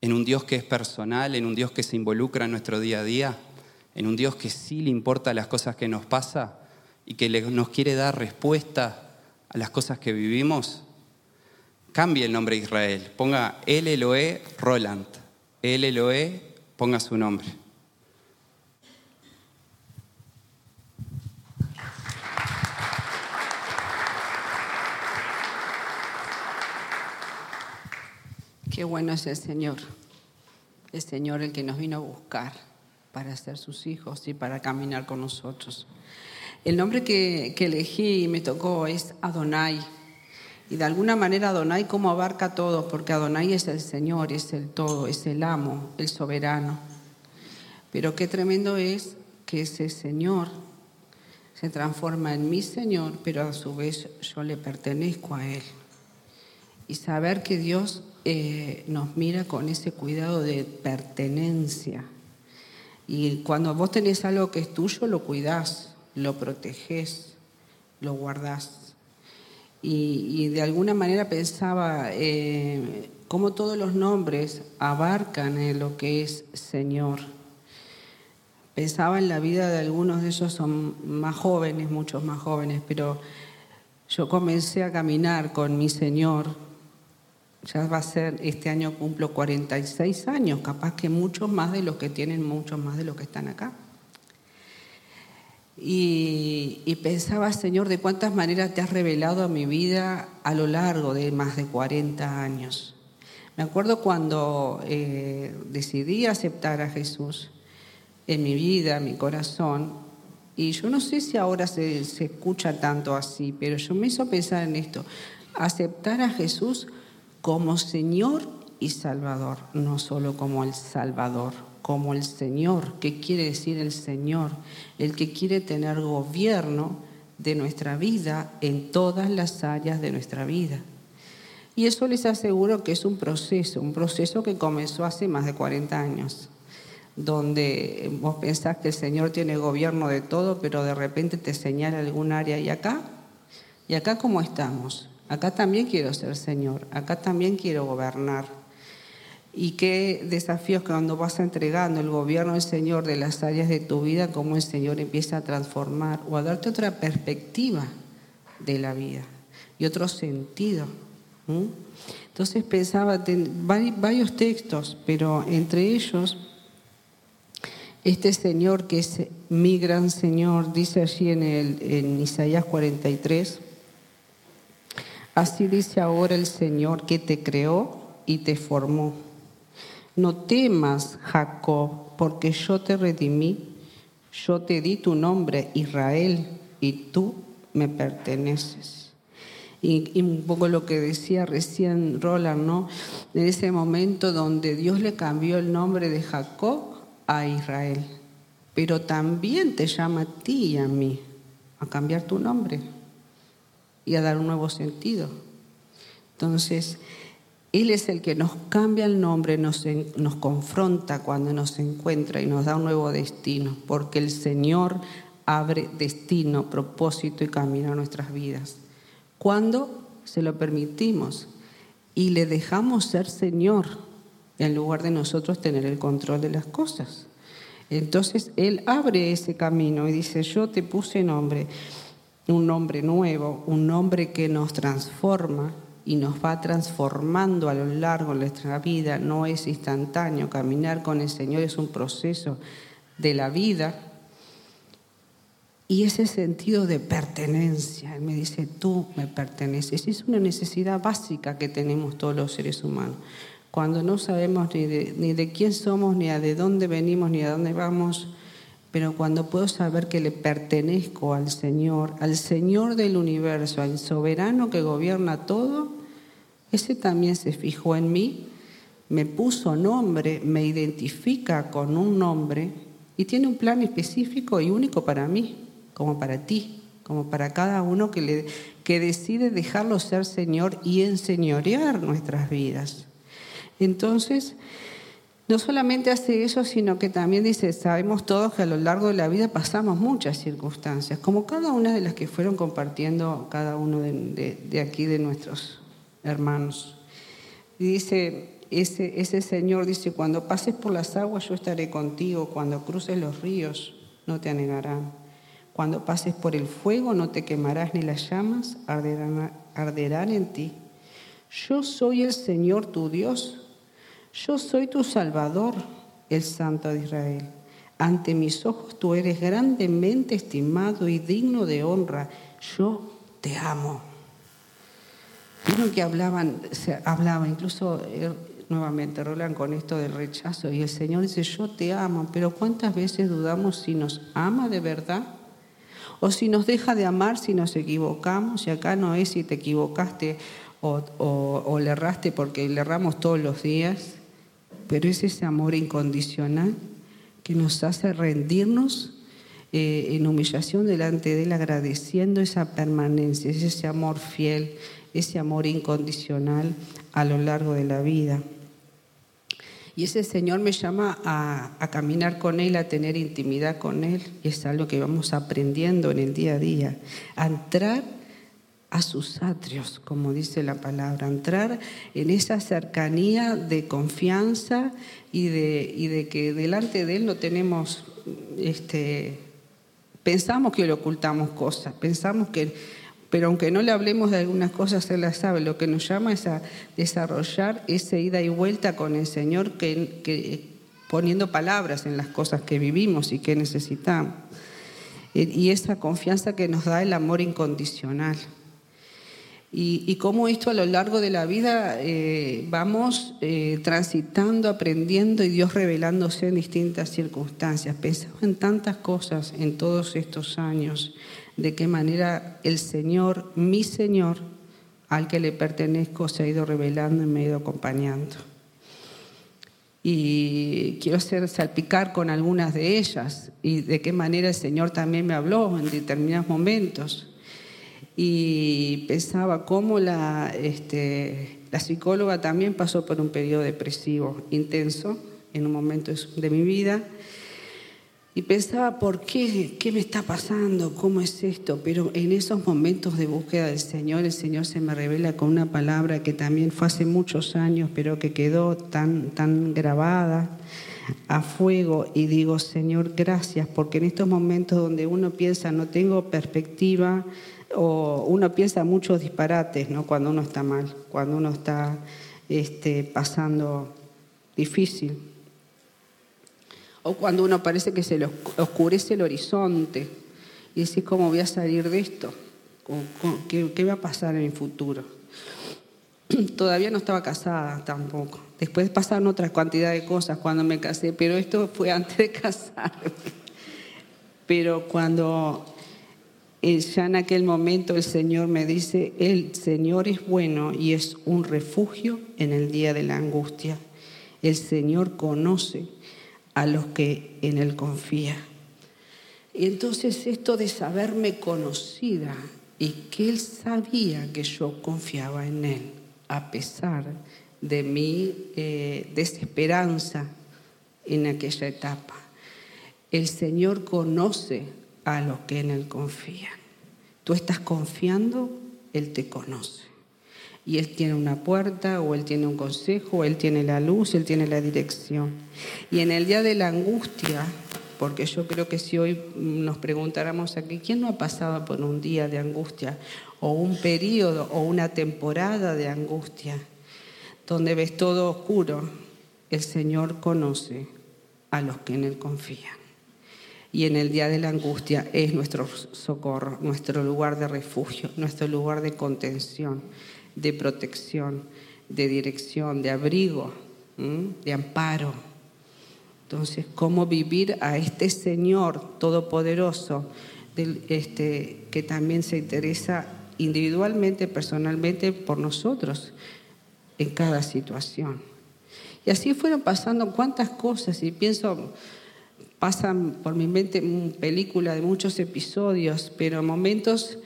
en un Dios que es personal, en un Dios que se involucra en nuestro día a día, en un Dios que sí le importa las cosas que nos pasa y que nos quiere dar respuesta a las cosas que vivimos? Cambie el nombre de Israel, ponga El Eloé Roland, El Eloé, ponga su nombre. Qué bueno es el Señor. El Señor el que nos vino a buscar para ser sus hijos y para caminar con nosotros. El nombre que, elegí y me tocó es Adonai. Y de alguna manera Adonai como abarca todo, porque Adonai es el Señor, es el todo, es el amo, el soberano. Pero qué tremendo es que ese Señor se transforma en mi Señor, pero a su vez yo le pertenezco a Él. Y saber que Dios eh, nos mira con ese cuidado de pertenencia. Y cuando vos tenés algo que es tuyo, lo cuidás, lo proteges, lo guardás. Y, de alguna manera pensaba eh, cómo todos los nombres abarcan en lo que es Señor. Pensaba en la vida de algunos de ellos, son más jóvenes, muchos más jóvenes, pero yo comencé a caminar con mi Señor ya va a ser, este año cumplo 46 años, capaz que muchos más de los que tienen, muchos más de los que están acá. Y, pensaba, Señor, de cuántas maneras te has revelado a mi vida a lo largo de más de 40 años. Me acuerdo cuando eh, decidí aceptar a Jesús en mi vida, en mi corazón, y yo no sé si ahora se, se escucha tanto así, pero yo me hizo pensar en esto, aceptar a Jesús como Señor y Salvador, no solo como el Salvador, como el Señor. ¿Qué quiere decir el Señor? El que quiere tener gobierno de nuestra vida en todas las áreas de nuestra vida. Y eso les aseguro que es un proceso, un proceso que comenzó hace más de 40 años, donde vos pensás que el Señor tiene gobierno de todo, pero de repente te señala algún área y acá, y acá cómo estamos. Acá también quiero ser Señor, acá también quiero gobernar. Y qué desafíos cuando vas entregando el gobierno del Señor de las áreas de tu vida, cómo el Señor empieza a transformar o a darte otra perspectiva de la vida y otro sentido. Entonces pensaba, varios textos, pero entre ellos, este Señor que es mi gran Señor, dice allí en, el, en Isaías 43, Así dice ahora el Señor que te creó y te formó. No temas, Jacob, porque yo te redimí. Yo te di tu nombre, Israel, y tú me perteneces. Y, un poco lo que decía recién Roland, ¿no? En ese momento donde Dios le cambió el nombre de Jacob a Israel. Pero también te llama a ti y a mí a cambiar tu nombre y a dar un nuevo sentido. Entonces, Él es el que nos cambia el nombre, nos, nos confronta cuando nos encuentra y nos da un nuevo destino, porque el Señor abre destino, propósito y camino a nuestras vidas. Cuando se lo permitimos y le dejamos ser Señor en lugar de nosotros tener el control de las cosas. Entonces Él abre ese camino y dice, yo te puse nombre, un nombre nuevo, un nombre que nos transforma y nos va transformando a lo largo de nuestra vida, no es instantáneo, caminar con el Señor es un proceso de la vida. Y ese sentido de pertenencia, Él me dice, tú me perteneces, es una necesidad básica que tenemos todos los seres humanos. Cuando no sabemos ni de, ni de quién somos, ni a de dónde venimos, ni a dónde vamos, pero cuando puedo saber que le pertenezco al Señor, al Señor del universo, al soberano que gobierna todo, ese también se fijó en mí, me puso nombre, me identifica con un nombre y tiene un plan específico y único para mí, como para ti, como para cada uno que, decide dejarlo ser Señor y enseñorear nuestras vidas. Entonces, no solamente hace eso, sino que también dice, sabemos todos que a lo largo de la vida pasamos muchas circunstancias, como cada una de las que fueron compartiendo cada uno de, aquí de nuestros hermanos. Dice, ese, ese Señor dice, cuando pases por las aguas yo estaré contigo, cuando cruces los ríos no te anegarán, cuando pases por el fuego no te quemarás ni las llamas arderán, arderán en ti. Yo soy el Señor tu Dios yo soy tu Salvador, el Santo de Israel. Ante mis ojos tú eres grandemente estimado y digno de honra. Yo te amo. Vieron que hablaban, se hablaba, incluso eh, nuevamente Roland con esto del rechazo, y el Señor dice, yo te amo, pero ¿cuántas veces dudamos si nos ama de verdad? O si nos deja de amar si nos equivocamos, y acá no es si te equivocaste o, o le erraste porque le erramos todos los días, pero es ese amor incondicional que nos hace rendirnos eh, en humillación delante de Él, agradeciendo esa permanencia, ese amor fiel, ese amor incondicional a lo largo de la vida. Y ese Señor me llama a, caminar con Él, a tener intimidad con Él, y es algo que vamos aprendiendo en el día a día, a entrar a sus atrios, como dice la palabra, entrar en esa cercanía de confianza y de, y de que delante de Él no tenemos, este, pensamos que le ocultamos cosas, pensamos que, pero aunque no le hablemos de algunas cosas, Él las sabe, lo que nos llama es a desarrollar esa ida y vuelta con el Señor, que, que poniendo palabras en las cosas que vivimos y que necesitamos. Y esa confianza que nos da el amor incondicional. Y, cómo esto a lo largo de la vida eh, vamos eh, transitando, aprendiendo y Dios revelándose en distintas circunstancias. Pensaba en tantas cosas en todos estos años, de qué manera el Señor, mi Señor, al que le pertenezco, se ha ido revelando y me ha ido acompañando. Y quiero hacer salpicar con algunas de ellas y de qué manera el Señor también me habló en determinados momentos y pensaba cómo la, este, la psicóloga también pasó por un periodo depresivo intenso en un momento de mi vida y pensaba por qué, qué me está pasando, cómo es esto, pero en esos momentos de búsqueda del Señor, el Señor se me revela con una palabra que también fue hace muchos años, pero que quedó tan, tan grabada a fuego y digo, Señor, gracias, porque en estos momentos donde uno piensa, no tengo perspectiva, o uno piensa muchos disparates ¿no? cuando uno está mal, cuando uno está este, pasando difícil. O cuando uno parece que se le oscurece el horizonte y decís, ¿cómo voy a salir de esto? ¿Qué, va a pasar en mi futuro? *clears throat* Todavía no estaba casada tampoco. Después pasaron otras cantidad de cosas cuando me casé, pero esto fue *laughs* antes de casarme. Pero cuando ya en aquel momento el Señor me dice, el Señor es bueno y es un refugio en el día de la angustia. El Señor conoce a los que en Él confía. Y entonces esto de saberme conocida y que Él sabía que yo confiaba en Él, a pesar de mi eh, desesperanza en aquella etapa. El Señor conoce a los que en Él confían. Tú estás confiando, Él te conoce. Y Él tiene una puerta, o Él tiene un consejo, o Él tiene la luz, Él tiene la dirección. Y en el día de la angustia, porque yo creo que si hoy nos preguntáramos aquí, ¿quién no ha pasado por un día de angustia, o un periodo, o una temporada de angustia, donde ves todo oscuro? El Señor conoce a los que en Él confían y en el día de la angustia es nuestro socorro, nuestro lugar de refugio, nuestro lugar de contención, de protección, de dirección, de abrigo, de amparo. Entonces, ¿cómo vivir a este Señor todopoderoso este, que también se interesa individualmente, personalmente por nosotros en cada situación? Y así fueron pasando cuántas cosas y pienso pasan por mi mente una película de muchos episodios, pero momentos,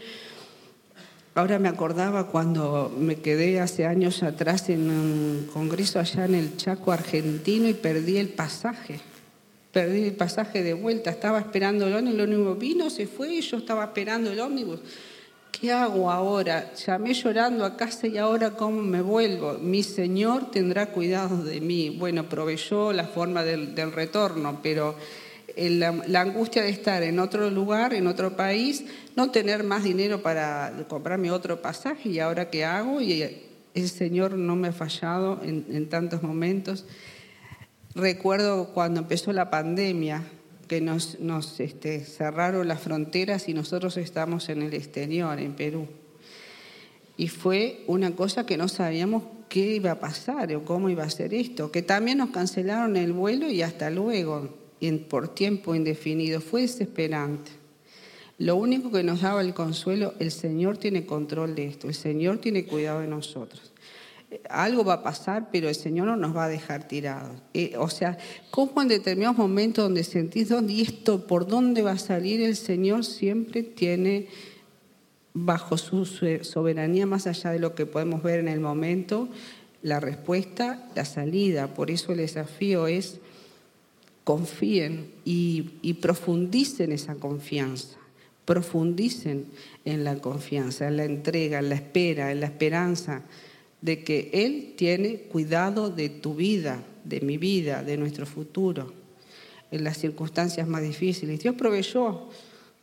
ahora me acordaba cuando me quedé hace años atrás en un congreso allá en el Chaco argentino y perdí el pasaje. Perdí el pasaje de vuelta, estaba esperando el ómnibus, el ómnibus vino, se fue y yo estaba esperando el ómnibus. ¿Qué hago ahora? Llamé llorando a casa y ahora cómo me vuelvo. Mi Señor tendrá cuidado de mí. Bueno, proveyó la forma del, del retorno, pero la, angustia de estar en otro lugar, en otro país, no tener más dinero para comprarme otro pasaje y ahora qué hago y el Señor no me ha fallado en, tantos momentos. Recuerdo cuando empezó la pandemia, que nos, este, cerraron las fronteras y nosotros estamos en el exterior, en Perú. Y fue una cosa que no sabíamos qué iba a pasar o cómo iba a ser esto, que también nos cancelaron el vuelo y hasta luego por tiempo indefinido. Fue desesperante. Lo único que nos daba el consuelo, el Señor tiene control de esto, el Señor tiene cuidado de nosotros. Algo va a pasar, pero el Señor no nos va a dejar tirados. Eh, o sea, como en determinados momentos donde sentís, ¿dónde, ¿y esto por dónde va a salir? El Señor siempre tiene bajo su soberanía, más allá de lo que podemos ver en el momento, la respuesta, la salida. Por eso el desafío es confíen y, profundicen esa confianza, profundicen en la confianza, en la entrega, en la espera, en la esperanza de que Él tiene cuidado de tu vida, de mi vida, de nuestro futuro, en las circunstancias más difíciles. Dios proveyó,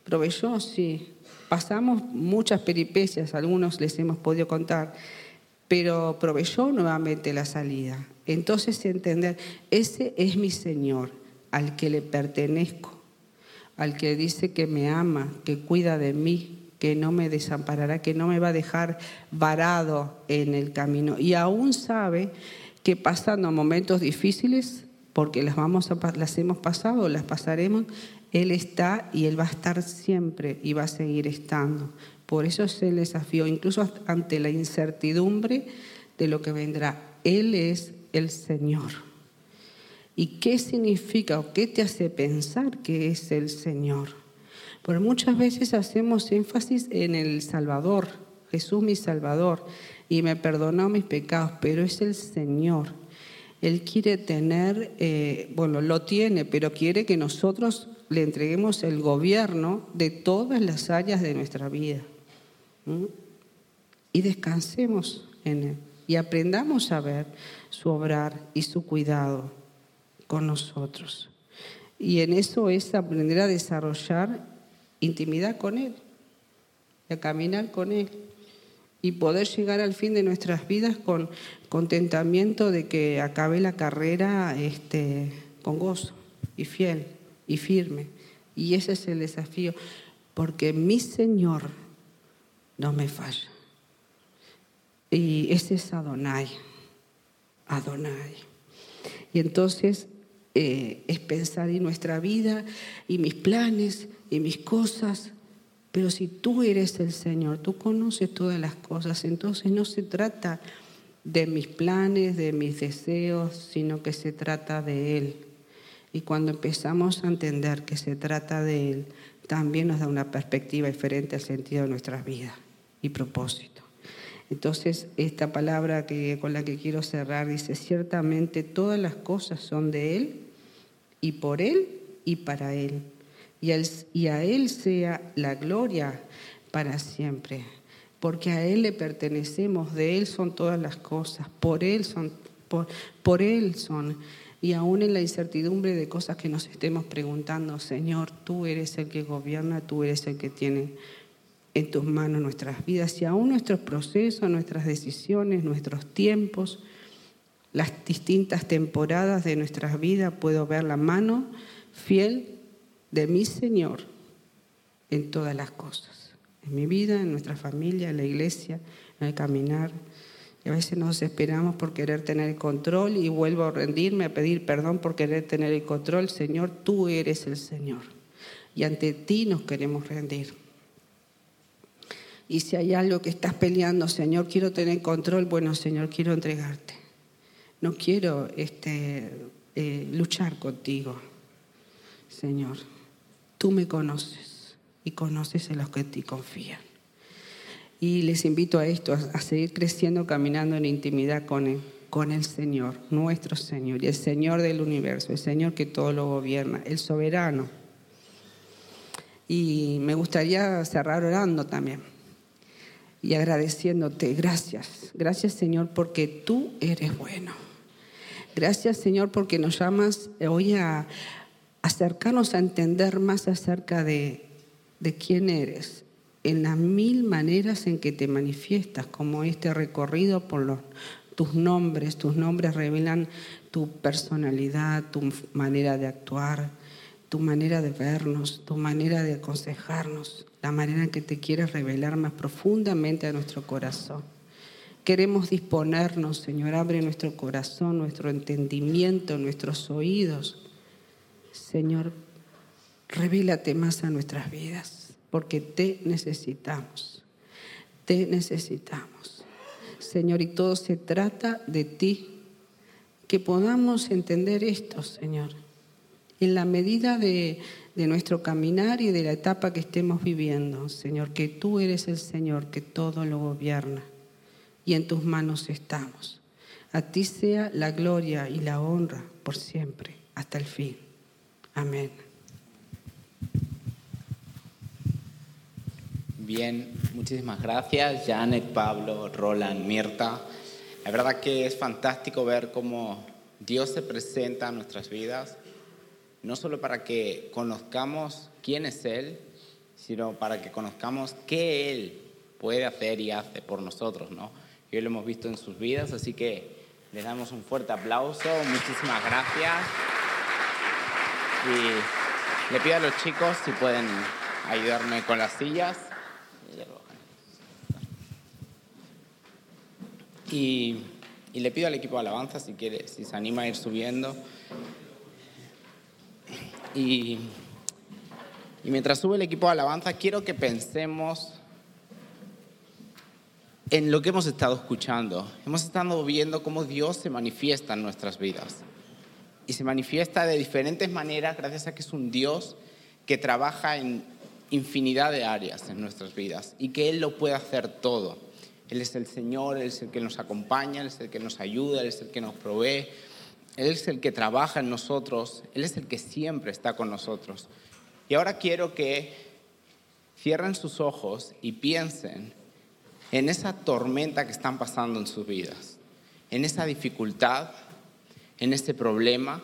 proveyó, sí. Pasamos muchas peripecias, algunos les hemos podido contar, pero proveyó nuevamente la salida. Entonces entender, ese es mi Señor, al que le pertenezco, al que dice que me ama, que cuida de mí, que no me desamparará, que no me va a dejar varado en el camino. Y aún sabe que pasando momentos difíciles, porque las, vamos a, las hemos pasado, las pasaremos, Él está y Él va a estar siempre y va a seguir estando. Por eso es el desafío, incluso ante la incertidumbre de lo que vendrá. Él es el Señor. ¿Y qué significa o qué te hace pensar que es el Señor? Porque muchas veces hacemos énfasis en el Salvador, Jesús mi Salvador, y me perdonó mis pecados, pero es el Señor. Él quiere tener, eh, bueno, lo tiene, pero quiere que nosotros le entreguemos el gobierno de todas las áreas de nuestra vida. Y descansemos en Él y aprendamos a ver su obrar y su cuidado con nosotros. Y en eso es aprender a desarrollar intimidad con Él, a caminar con Él y poder llegar al fin de nuestras vidas con contentamiento de que acabe la carrera este, con gozo y fiel y firme. Y ese es el desafío, porque mi Señor no me falla. Y ese es Adonai, Adonai. Y entonces eh, es pensar en nuestra vida y mis planes y mis cosas. Pero si tú eres el Señor, tú conoces todas las cosas, entonces no se trata de mis planes, de mis deseos, sino que se trata de Él. Y cuando empezamos a entender que se trata de Él, también nos da una perspectiva diferente al sentido de nuestras vidas y propósito. Entonces, esta palabra que, con la que quiero cerrar dice, ciertamente todas las cosas son de Él y por Él y para Él. Y, a Él sea la gloria para siempre. Porque a Él le pertenecemos, de Él son todas las cosas, por Él son, por, por Él son. Y aún en la incertidumbre de cosas que nos estemos preguntando, Señor, tú eres el que gobierna, tú eres el que tiene en tus manos nuestras vidas y aún nuestros procesos, nuestras decisiones, nuestros tiempos, las distintas temporadas de nuestras vidas, puedo ver la mano fiel de mi Señor en todas las cosas, en mi vida, en nuestra familia, en la iglesia, en el caminar. Y a veces nos esperamos por querer tener el control y vuelvo a rendirme, a pedir perdón por querer tener el control. Señor, tú eres el Señor. Y ante ti nos queremos rendir. Y si hay algo que estás peleando, Señor, quiero tener control, bueno, Señor, quiero entregarte. No quiero este, eh, luchar contigo, Señor. Tú me conoces y conoces a los que ti confían. Y les invito a esto, a seguir creciendo, caminando en intimidad con Él, con el Señor, nuestro Señor, y el Señor del universo, el Señor que todo lo gobierna, el soberano. Y me gustaría cerrar orando también y agradeciéndote. Gracias. Gracias Señor porque tú eres bueno. Gracias Señor porque nos llamas hoy a acercarnos a entender más acerca de, de quién eres en las mil maneras en que te manifiestas, como este recorrido por los, tus nombres. Tus nombres revelan tu personalidad, tu manera de actuar, tu manera de vernos, tu manera de aconsejarnos, la manera en que te quieres revelar más profundamente a nuestro corazón. Queremos disponernos, Señor, abre nuestro corazón, nuestro entendimiento, nuestros oídos. Señor, revélate más a nuestras vidas, porque te necesitamos, te necesitamos. Señor, y todo se trata de ti, que podamos entender esto, Señor en la medida de, nuestro caminar y de la etapa que estemos viviendo, Señor, que tú eres el Señor que todo lo gobierna y en tus manos estamos. A ti sea la gloria y la honra por siempre, hasta el fin. Amén. Bien, muchísimas gracias, Janet, Pablo, Roland, Mirta. La verdad que es fantástico ver cómo Dios se presenta en nuestras vidas no solo para que conozcamos quién es Él, sino para que conozcamos qué Él puede hacer y hace por nosotros, ¿no? Y hoy lo hemos visto en sus vidas, así que les damos un fuerte aplauso, muchísimas gracias. Y le pido a los chicos si pueden ayudarme con las sillas. Y, y le pido al equipo de alabanza si quiere, si se anima a ir subiendo. Y, mientras sube el equipo de alabanza, quiero que pensemos en lo que hemos estado escuchando. Hemos estado viendo cómo Dios se manifiesta en nuestras vidas. Y se manifiesta de diferentes maneras gracias a que es un Dios que trabaja en infinidad de áreas en nuestras vidas y que Él lo puede hacer todo. Él es el Señor, Él es el que nos acompaña, Él es el que nos ayuda, Él es el que nos provee, él es el que trabaja en nosotros, Él es el que siempre está con nosotros. Y ahora quiero que cierren sus ojos y piensen en esa tormenta que están pasando en sus vidas, en esa dificultad, en ese problema.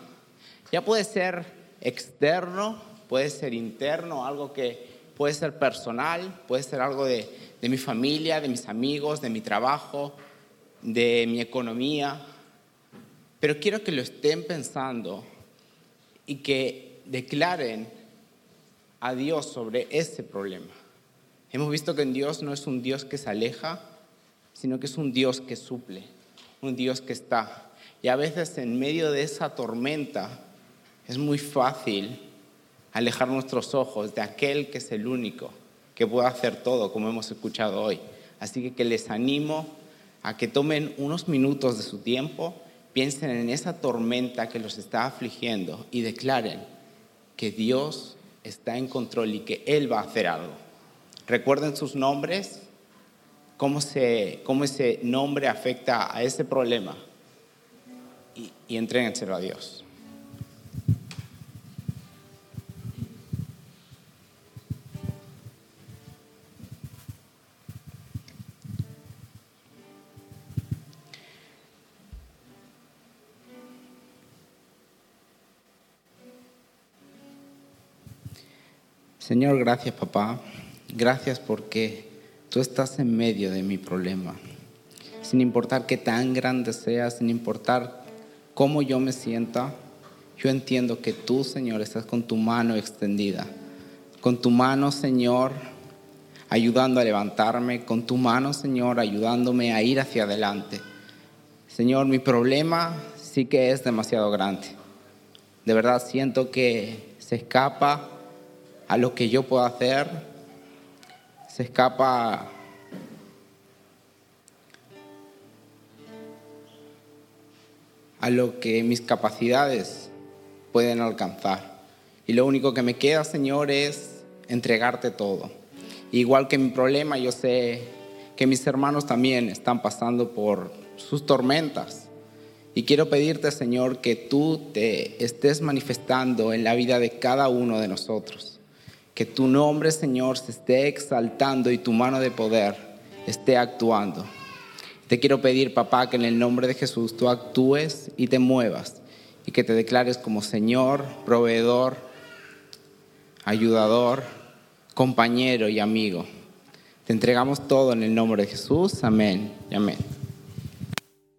Ya puede ser externo, puede ser interno, algo que puede ser personal, puede ser algo de, de mi familia, de mis amigos, de mi trabajo, de mi economía, pero quiero que lo estén pensando y que declaren a Dios sobre ese problema. Hemos visto que en Dios no es un Dios que se aleja, sino que es un Dios que suple, un Dios que está. Y a veces en medio de esa tormenta es muy fácil alejar nuestros ojos de aquel que es el único que puede hacer todo, como hemos escuchado hoy. Así que, que les animo a que tomen unos minutos de su tiempo piensen en esa tormenta que los está afligiendo y declaren que Dios está en control y que Él va a hacer algo. Recuerden sus nombres cómo, se, cómo ese nombre afecta a ese problema y, y a Dios. Señor, gracias papá. Gracias porque tú estás en medio de mi problema. Sin importar qué tan grande sea, sin importar cómo yo me sienta, yo entiendo que tú, Señor, estás con tu mano extendida. Con tu mano, Señor, ayudando a levantarme. Con tu mano, Señor, ayudándome a ir hacia adelante. Señor, mi problema sí que es demasiado grande. De verdad siento que se escapa a lo que yo puedo hacer, se escapa a lo que mis capacidades pueden alcanzar. Y lo único que me queda, Señor, es entregarte todo. Igual que mi problema, yo sé que mis hermanos también están pasando por sus tormentas. Y quiero pedirte, Señor, que tú te estés manifestando en la vida de cada uno de nosotros que tu nombre, Señor, se esté exaltando y tu mano de poder esté actuando. Te quiero pedir, papá, que en el nombre de Jesús tú actúes y te muevas y que te declares como Señor, proveedor, ayudador, compañero y amigo. Te entregamos todo en el nombre de Jesús. Amén y amén.